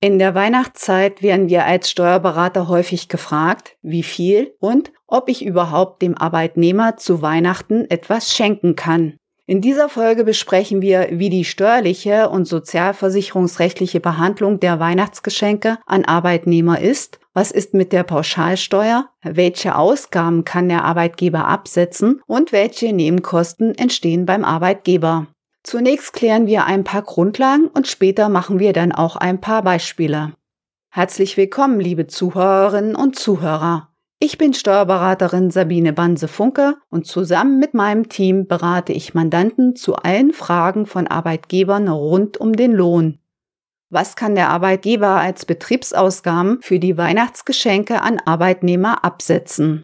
In der Weihnachtszeit werden wir als Steuerberater häufig gefragt, wie viel und ob ich überhaupt dem Arbeitnehmer zu Weihnachten etwas schenken kann. In dieser Folge besprechen wir, wie die steuerliche und sozialversicherungsrechtliche Behandlung der Weihnachtsgeschenke an Arbeitnehmer ist, was ist mit der Pauschalsteuer, welche Ausgaben kann der Arbeitgeber absetzen und welche Nebenkosten entstehen beim Arbeitgeber. Zunächst klären wir ein paar Grundlagen und später machen wir dann auch ein paar Beispiele. Herzlich willkommen, liebe Zuhörerinnen und Zuhörer. Ich bin Steuerberaterin Sabine Banse-Funke und zusammen mit meinem Team berate ich Mandanten zu allen Fragen von Arbeitgebern rund um den Lohn. Was kann der Arbeitgeber als Betriebsausgaben für die Weihnachtsgeschenke an Arbeitnehmer absetzen?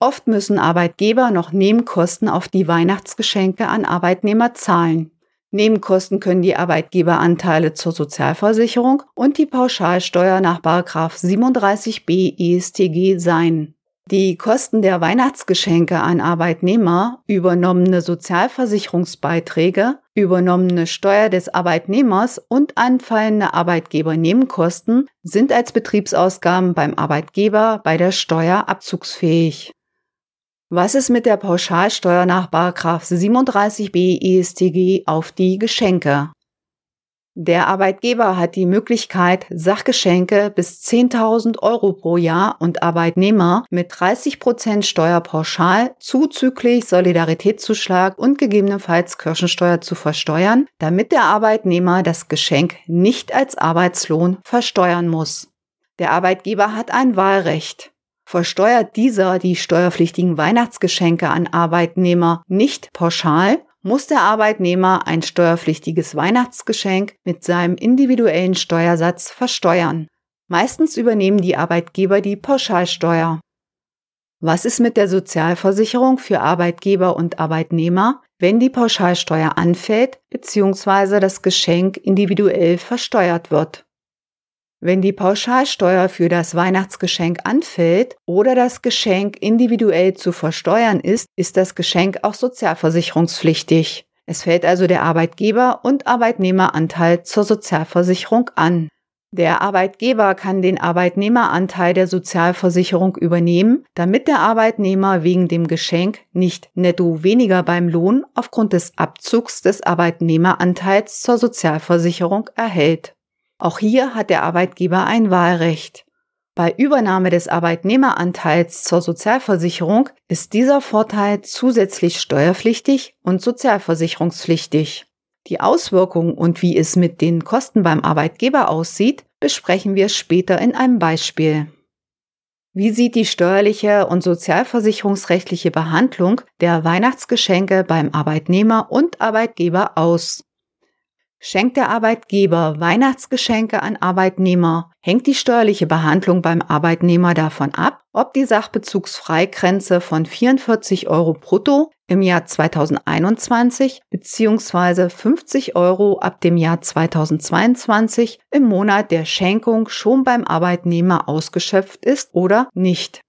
Oft müssen Arbeitgeber noch Nebenkosten auf die Weihnachtsgeschenke an Arbeitnehmer zahlen. Nebenkosten können die Arbeitgeberanteile zur Sozialversicherung und die Pauschalsteuer nach 37b ESTG sein. Die Kosten der Weihnachtsgeschenke an Arbeitnehmer, übernommene Sozialversicherungsbeiträge, übernommene Steuer des Arbeitnehmers und anfallende Arbeitgebernebenkosten sind als Betriebsausgaben beim Arbeitgeber bei der Steuer abzugsfähig. Was ist mit der Pauschalsteuer nach 37b ESTG auf die Geschenke? Der Arbeitgeber hat die Möglichkeit, Sachgeschenke bis 10.000 Euro pro Jahr und Arbeitnehmer mit 30 Prozent Steuerpauschal zuzüglich Solidaritätszuschlag und gegebenenfalls Kirchensteuer zu versteuern, damit der Arbeitnehmer das Geschenk nicht als Arbeitslohn versteuern muss. Der Arbeitgeber hat ein Wahlrecht. Versteuert dieser die steuerpflichtigen Weihnachtsgeschenke an Arbeitnehmer nicht pauschal, muss der Arbeitnehmer ein steuerpflichtiges Weihnachtsgeschenk mit seinem individuellen Steuersatz versteuern. Meistens übernehmen die Arbeitgeber die Pauschalsteuer. Was ist mit der Sozialversicherung für Arbeitgeber und Arbeitnehmer, wenn die Pauschalsteuer anfällt bzw. das Geschenk individuell versteuert wird? Wenn die Pauschalsteuer für das Weihnachtsgeschenk anfällt oder das Geschenk individuell zu versteuern ist, ist das Geschenk auch sozialversicherungspflichtig. Es fällt also der Arbeitgeber- und Arbeitnehmeranteil zur Sozialversicherung an. Der Arbeitgeber kann den Arbeitnehmeranteil der Sozialversicherung übernehmen, damit der Arbeitnehmer wegen dem Geschenk nicht netto weniger beim Lohn aufgrund des Abzugs des Arbeitnehmeranteils zur Sozialversicherung erhält. Auch hier hat der Arbeitgeber ein Wahlrecht. Bei Übernahme des Arbeitnehmeranteils zur Sozialversicherung ist dieser Vorteil zusätzlich steuerpflichtig und sozialversicherungspflichtig. Die Auswirkungen und wie es mit den Kosten beim Arbeitgeber aussieht, besprechen wir später in einem Beispiel. Wie sieht die steuerliche und sozialversicherungsrechtliche Behandlung der Weihnachtsgeschenke beim Arbeitnehmer und Arbeitgeber aus? Schenkt der Arbeitgeber Weihnachtsgeschenke an Arbeitnehmer, hängt die steuerliche Behandlung beim Arbeitnehmer davon ab, ob die Sachbezugsfreigrenze von 44 Euro brutto im Jahr 2021 bzw. 50 Euro ab dem Jahr 2022 im Monat der Schenkung schon beim Arbeitnehmer ausgeschöpft ist oder nicht.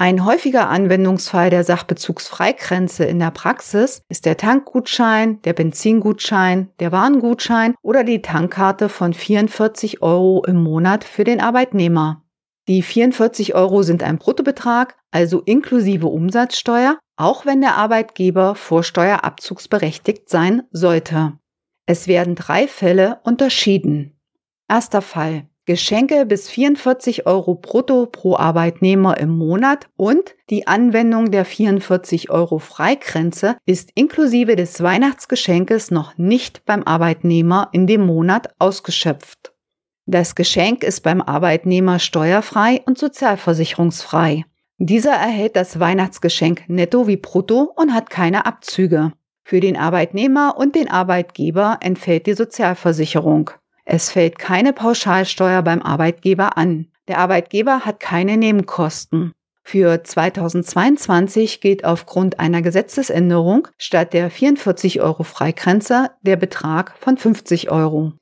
Ein häufiger Anwendungsfall der Sachbezugsfreigrenze in der Praxis ist der Tankgutschein, der Benzingutschein, der Warengutschein oder die Tankkarte von 44 Euro im Monat für den Arbeitnehmer. Die 44 Euro sind ein Bruttobetrag, also inklusive Umsatzsteuer, auch wenn der Arbeitgeber vorsteuerabzugsberechtigt sein sollte. Es werden drei Fälle unterschieden. Erster Fall. Geschenke bis 44 Euro brutto pro Arbeitnehmer im Monat und die Anwendung der 44 Euro Freigrenze ist inklusive des Weihnachtsgeschenkes noch nicht beim Arbeitnehmer in dem Monat ausgeschöpft. Das Geschenk ist beim Arbeitnehmer steuerfrei und sozialversicherungsfrei. Dieser erhält das Weihnachtsgeschenk netto wie brutto und hat keine Abzüge. Für den Arbeitnehmer und den Arbeitgeber entfällt die Sozialversicherung. Es fällt keine Pauschalsteuer beim Arbeitgeber an. Der Arbeitgeber hat keine Nebenkosten. Für 2022 gilt aufgrund einer Gesetzesänderung statt der 44 Euro Freigrenze der Betrag von 50 Euro.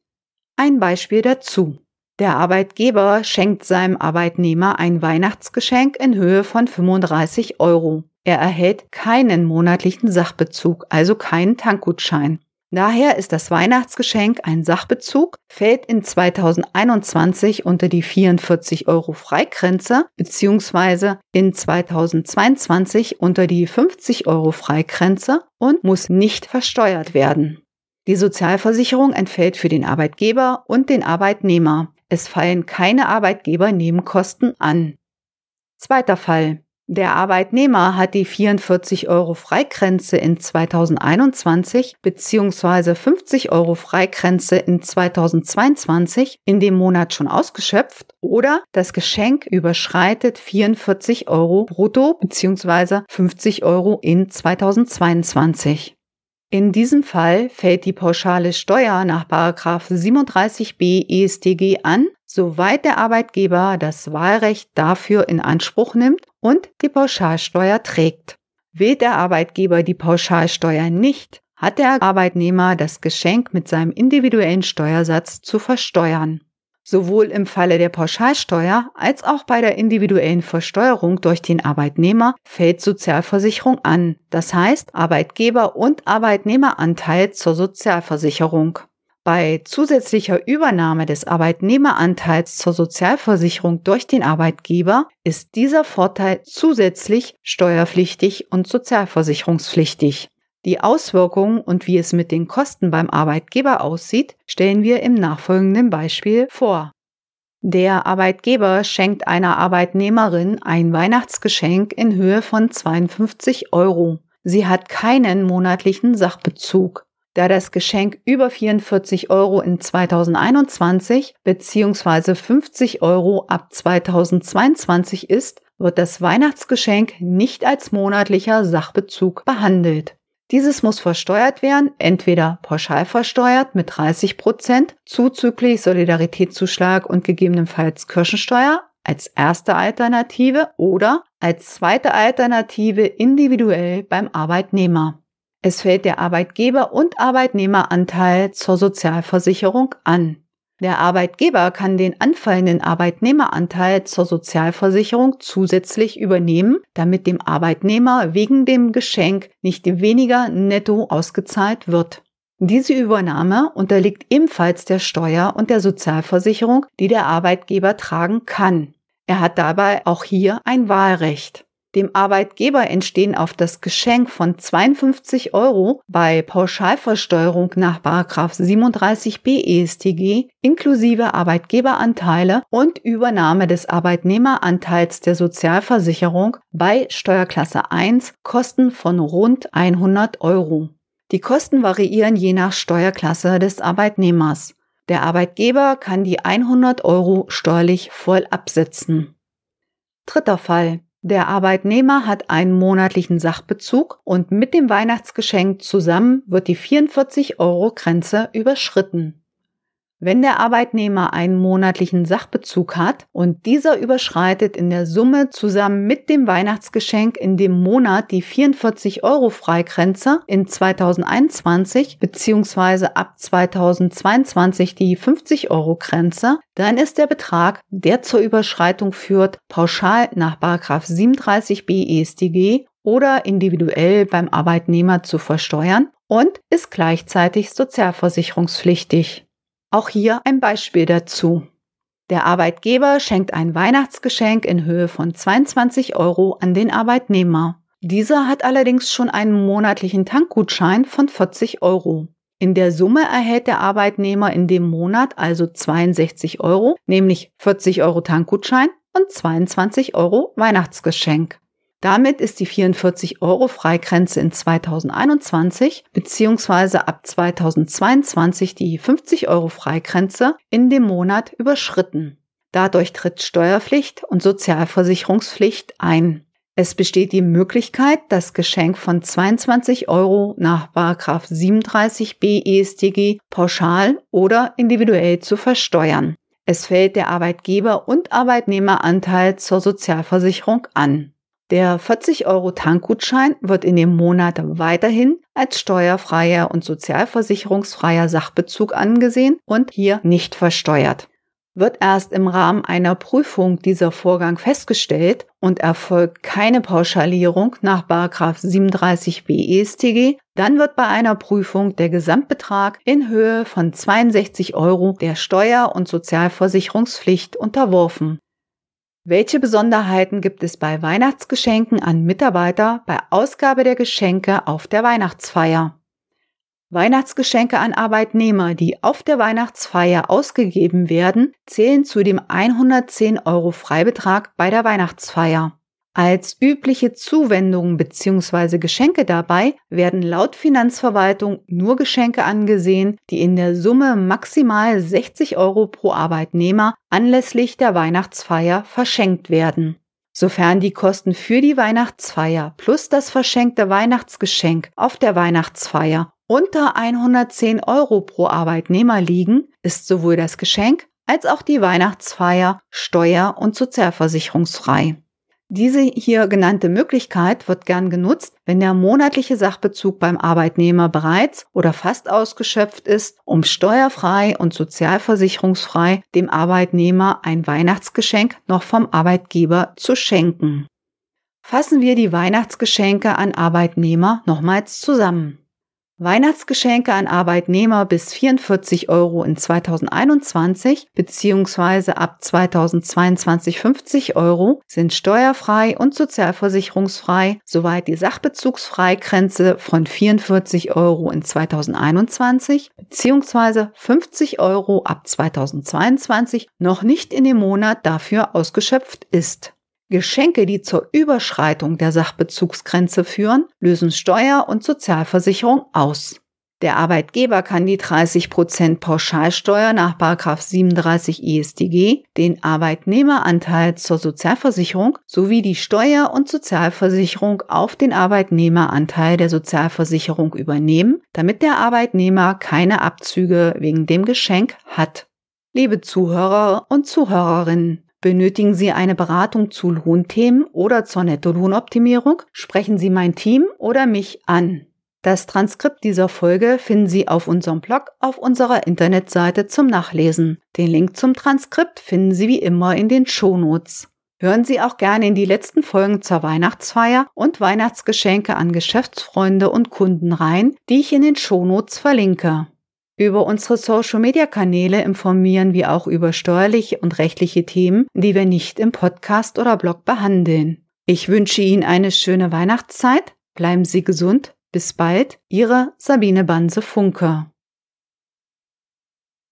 Ein Beispiel dazu. Der Arbeitgeber schenkt seinem Arbeitnehmer ein Weihnachtsgeschenk in Höhe von 35 Euro. Er erhält keinen monatlichen Sachbezug, also keinen Tankgutschein. Daher ist das Weihnachtsgeschenk ein Sachbezug, fällt in 2021 unter die 44 Euro Freigrenze bzw. in 2022 unter die 50 Euro Freigrenze und muss nicht versteuert werden. Die Sozialversicherung entfällt für den Arbeitgeber und den Arbeitnehmer. Es fallen keine Arbeitgebernebenkosten an. Zweiter Fall. Der Arbeitnehmer hat die 44 Euro Freigrenze in 2021 bzw. 50 Euro Freigrenze in 2022 in dem Monat schon ausgeschöpft oder das Geschenk überschreitet 44 Euro brutto bzw. 50 Euro in 2022. In diesem Fall fällt die pauschale Steuer nach 37b EStG an, soweit der Arbeitgeber das Wahlrecht dafür in Anspruch nimmt und die Pauschalsteuer trägt. Wählt der Arbeitgeber die Pauschalsteuer nicht, hat der Arbeitnehmer das Geschenk mit seinem individuellen Steuersatz zu versteuern. Sowohl im Falle der Pauschalsteuer als auch bei der individuellen Versteuerung durch den Arbeitnehmer fällt Sozialversicherung an, das heißt Arbeitgeber- und Arbeitnehmeranteil zur Sozialversicherung. Bei zusätzlicher Übernahme des Arbeitnehmeranteils zur Sozialversicherung durch den Arbeitgeber ist dieser Vorteil zusätzlich steuerpflichtig und sozialversicherungspflichtig. Die Auswirkungen und wie es mit den Kosten beim Arbeitgeber aussieht, stellen wir im nachfolgenden Beispiel vor. Der Arbeitgeber schenkt einer Arbeitnehmerin ein Weihnachtsgeschenk in Höhe von 52 Euro. Sie hat keinen monatlichen Sachbezug. Da das Geschenk über 44 Euro in 2021 bzw. 50 Euro ab 2022 ist, wird das Weihnachtsgeschenk nicht als monatlicher Sachbezug behandelt. Dieses muss versteuert werden, entweder pauschal versteuert mit 30 Prozent, zuzüglich Solidaritätszuschlag und gegebenenfalls Kirchensteuer als erste Alternative oder als zweite Alternative individuell beim Arbeitnehmer. Es fällt der Arbeitgeber- und Arbeitnehmeranteil zur Sozialversicherung an. Der Arbeitgeber kann den anfallenden Arbeitnehmeranteil zur Sozialversicherung zusätzlich übernehmen, damit dem Arbeitnehmer wegen dem Geschenk nicht weniger netto ausgezahlt wird. Diese Übernahme unterliegt ebenfalls der Steuer und der Sozialversicherung, die der Arbeitgeber tragen kann. Er hat dabei auch hier ein Wahlrecht. Dem Arbeitgeber entstehen auf das Geschenk von 52 Euro bei Pauschalversteuerung nach 37b ESTG inklusive Arbeitgeberanteile und Übernahme des Arbeitnehmeranteils der Sozialversicherung bei Steuerklasse 1 Kosten von rund 100 Euro. Die Kosten variieren je nach Steuerklasse des Arbeitnehmers. Der Arbeitgeber kann die 100 Euro steuerlich voll absetzen. Dritter Fall. Der Arbeitnehmer hat einen monatlichen Sachbezug und mit dem Weihnachtsgeschenk zusammen wird die 44 Euro Grenze überschritten. Wenn der Arbeitnehmer einen monatlichen Sachbezug hat und dieser überschreitet in der Summe zusammen mit dem Weihnachtsgeschenk in dem Monat die 44 Euro Freigrenze in 2021 bzw. ab 2022 die 50 Euro Grenze, dann ist der Betrag, der zur Überschreitung führt, pauschal nach 37b EStG oder individuell beim Arbeitnehmer zu versteuern und ist gleichzeitig sozialversicherungspflichtig. Auch hier ein Beispiel dazu. Der Arbeitgeber schenkt ein Weihnachtsgeschenk in Höhe von 22 Euro an den Arbeitnehmer. Dieser hat allerdings schon einen monatlichen Tankgutschein von 40 Euro. In der Summe erhält der Arbeitnehmer in dem Monat also 62 Euro, nämlich 40 Euro Tankgutschein und 22 Euro Weihnachtsgeschenk. Damit ist die 44 Euro Freigrenze in 2021 bzw. ab 2022 die 50 Euro Freigrenze in dem Monat überschritten. Dadurch tritt Steuerpflicht und Sozialversicherungspflicht ein. Es besteht die Möglichkeit, das Geschenk von 22 Euro nach 37b EStG pauschal oder individuell zu versteuern. Es fällt der Arbeitgeber- und Arbeitnehmeranteil zur Sozialversicherung an. Der 40 Euro Tankgutschein wird in dem Monat weiterhin als steuerfreier und sozialversicherungsfreier Sachbezug angesehen und hier nicht versteuert. Wird erst im Rahmen einer Prüfung dieser Vorgang festgestellt und erfolgt keine Pauschalierung nach 37b EStG, Dann wird bei einer Prüfung der Gesamtbetrag in Höhe von 62 Euro der Steuer- und Sozialversicherungspflicht unterworfen. Welche Besonderheiten gibt es bei Weihnachtsgeschenken an Mitarbeiter bei Ausgabe der Geschenke auf der Weihnachtsfeier? Weihnachtsgeschenke an Arbeitnehmer, die auf der Weihnachtsfeier ausgegeben werden, zählen zu dem 110 Euro Freibetrag bei der Weihnachtsfeier. Als übliche Zuwendungen bzw. Geschenke dabei werden laut Finanzverwaltung nur Geschenke angesehen, die in der Summe maximal 60 Euro pro Arbeitnehmer anlässlich der Weihnachtsfeier verschenkt werden. Sofern die Kosten für die Weihnachtsfeier plus das verschenkte Weihnachtsgeschenk auf der Weihnachtsfeier unter 110 Euro pro Arbeitnehmer liegen, ist sowohl das Geschenk als auch die Weihnachtsfeier steuer- und sozialversicherungsfrei. Diese hier genannte Möglichkeit wird gern genutzt, wenn der monatliche Sachbezug beim Arbeitnehmer bereits oder fast ausgeschöpft ist, um steuerfrei und sozialversicherungsfrei dem Arbeitnehmer ein Weihnachtsgeschenk noch vom Arbeitgeber zu schenken. Fassen wir die Weihnachtsgeschenke an Arbeitnehmer nochmals zusammen. Weihnachtsgeschenke an Arbeitnehmer bis 44 Euro in 2021 bzw. ab 2022 50 Euro sind steuerfrei und sozialversicherungsfrei, soweit die Sachbezugsfreigrenze von 44 Euro in 2021 bzw. 50 Euro ab 2022 noch nicht in dem Monat dafür ausgeschöpft ist. Geschenke, die zur Überschreitung der Sachbezugsgrenze führen, lösen Steuer- und Sozialversicherung aus. Der Arbeitgeber kann die 30% Pauschalsteuer nach 37 ISDG, den Arbeitnehmeranteil zur Sozialversicherung sowie die Steuer- und Sozialversicherung auf den Arbeitnehmeranteil der Sozialversicherung übernehmen, damit der Arbeitnehmer keine Abzüge wegen dem Geschenk hat. Liebe Zuhörer und Zuhörerinnen, Benötigen Sie eine Beratung zu Lohnthemen oder zur Nettolohnoptimierung? Sprechen Sie mein Team oder mich an. Das Transkript dieser Folge finden Sie auf unserem Blog auf unserer Internetseite zum Nachlesen. Den Link zum Transkript finden Sie wie immer in den Shownotes. Hören Sie auch gerne in die letzten Folgen zur Weihnachtsfeier und Weihnachtsgeschenke an Geschäftsfreunde und Kunden rein, die ich in den Shownotes verlinke. Über unsere Social-Media-Kanäle informieren wir auch über steuerliche und rechtliche Themen, die wir nicht im Podcast oder Blog behandeln. Ich wünsche Ihnen eine schöne Weihnachtszeit, bleiben Sie gesund, bis bald, Ihre Sabine Banse Funke.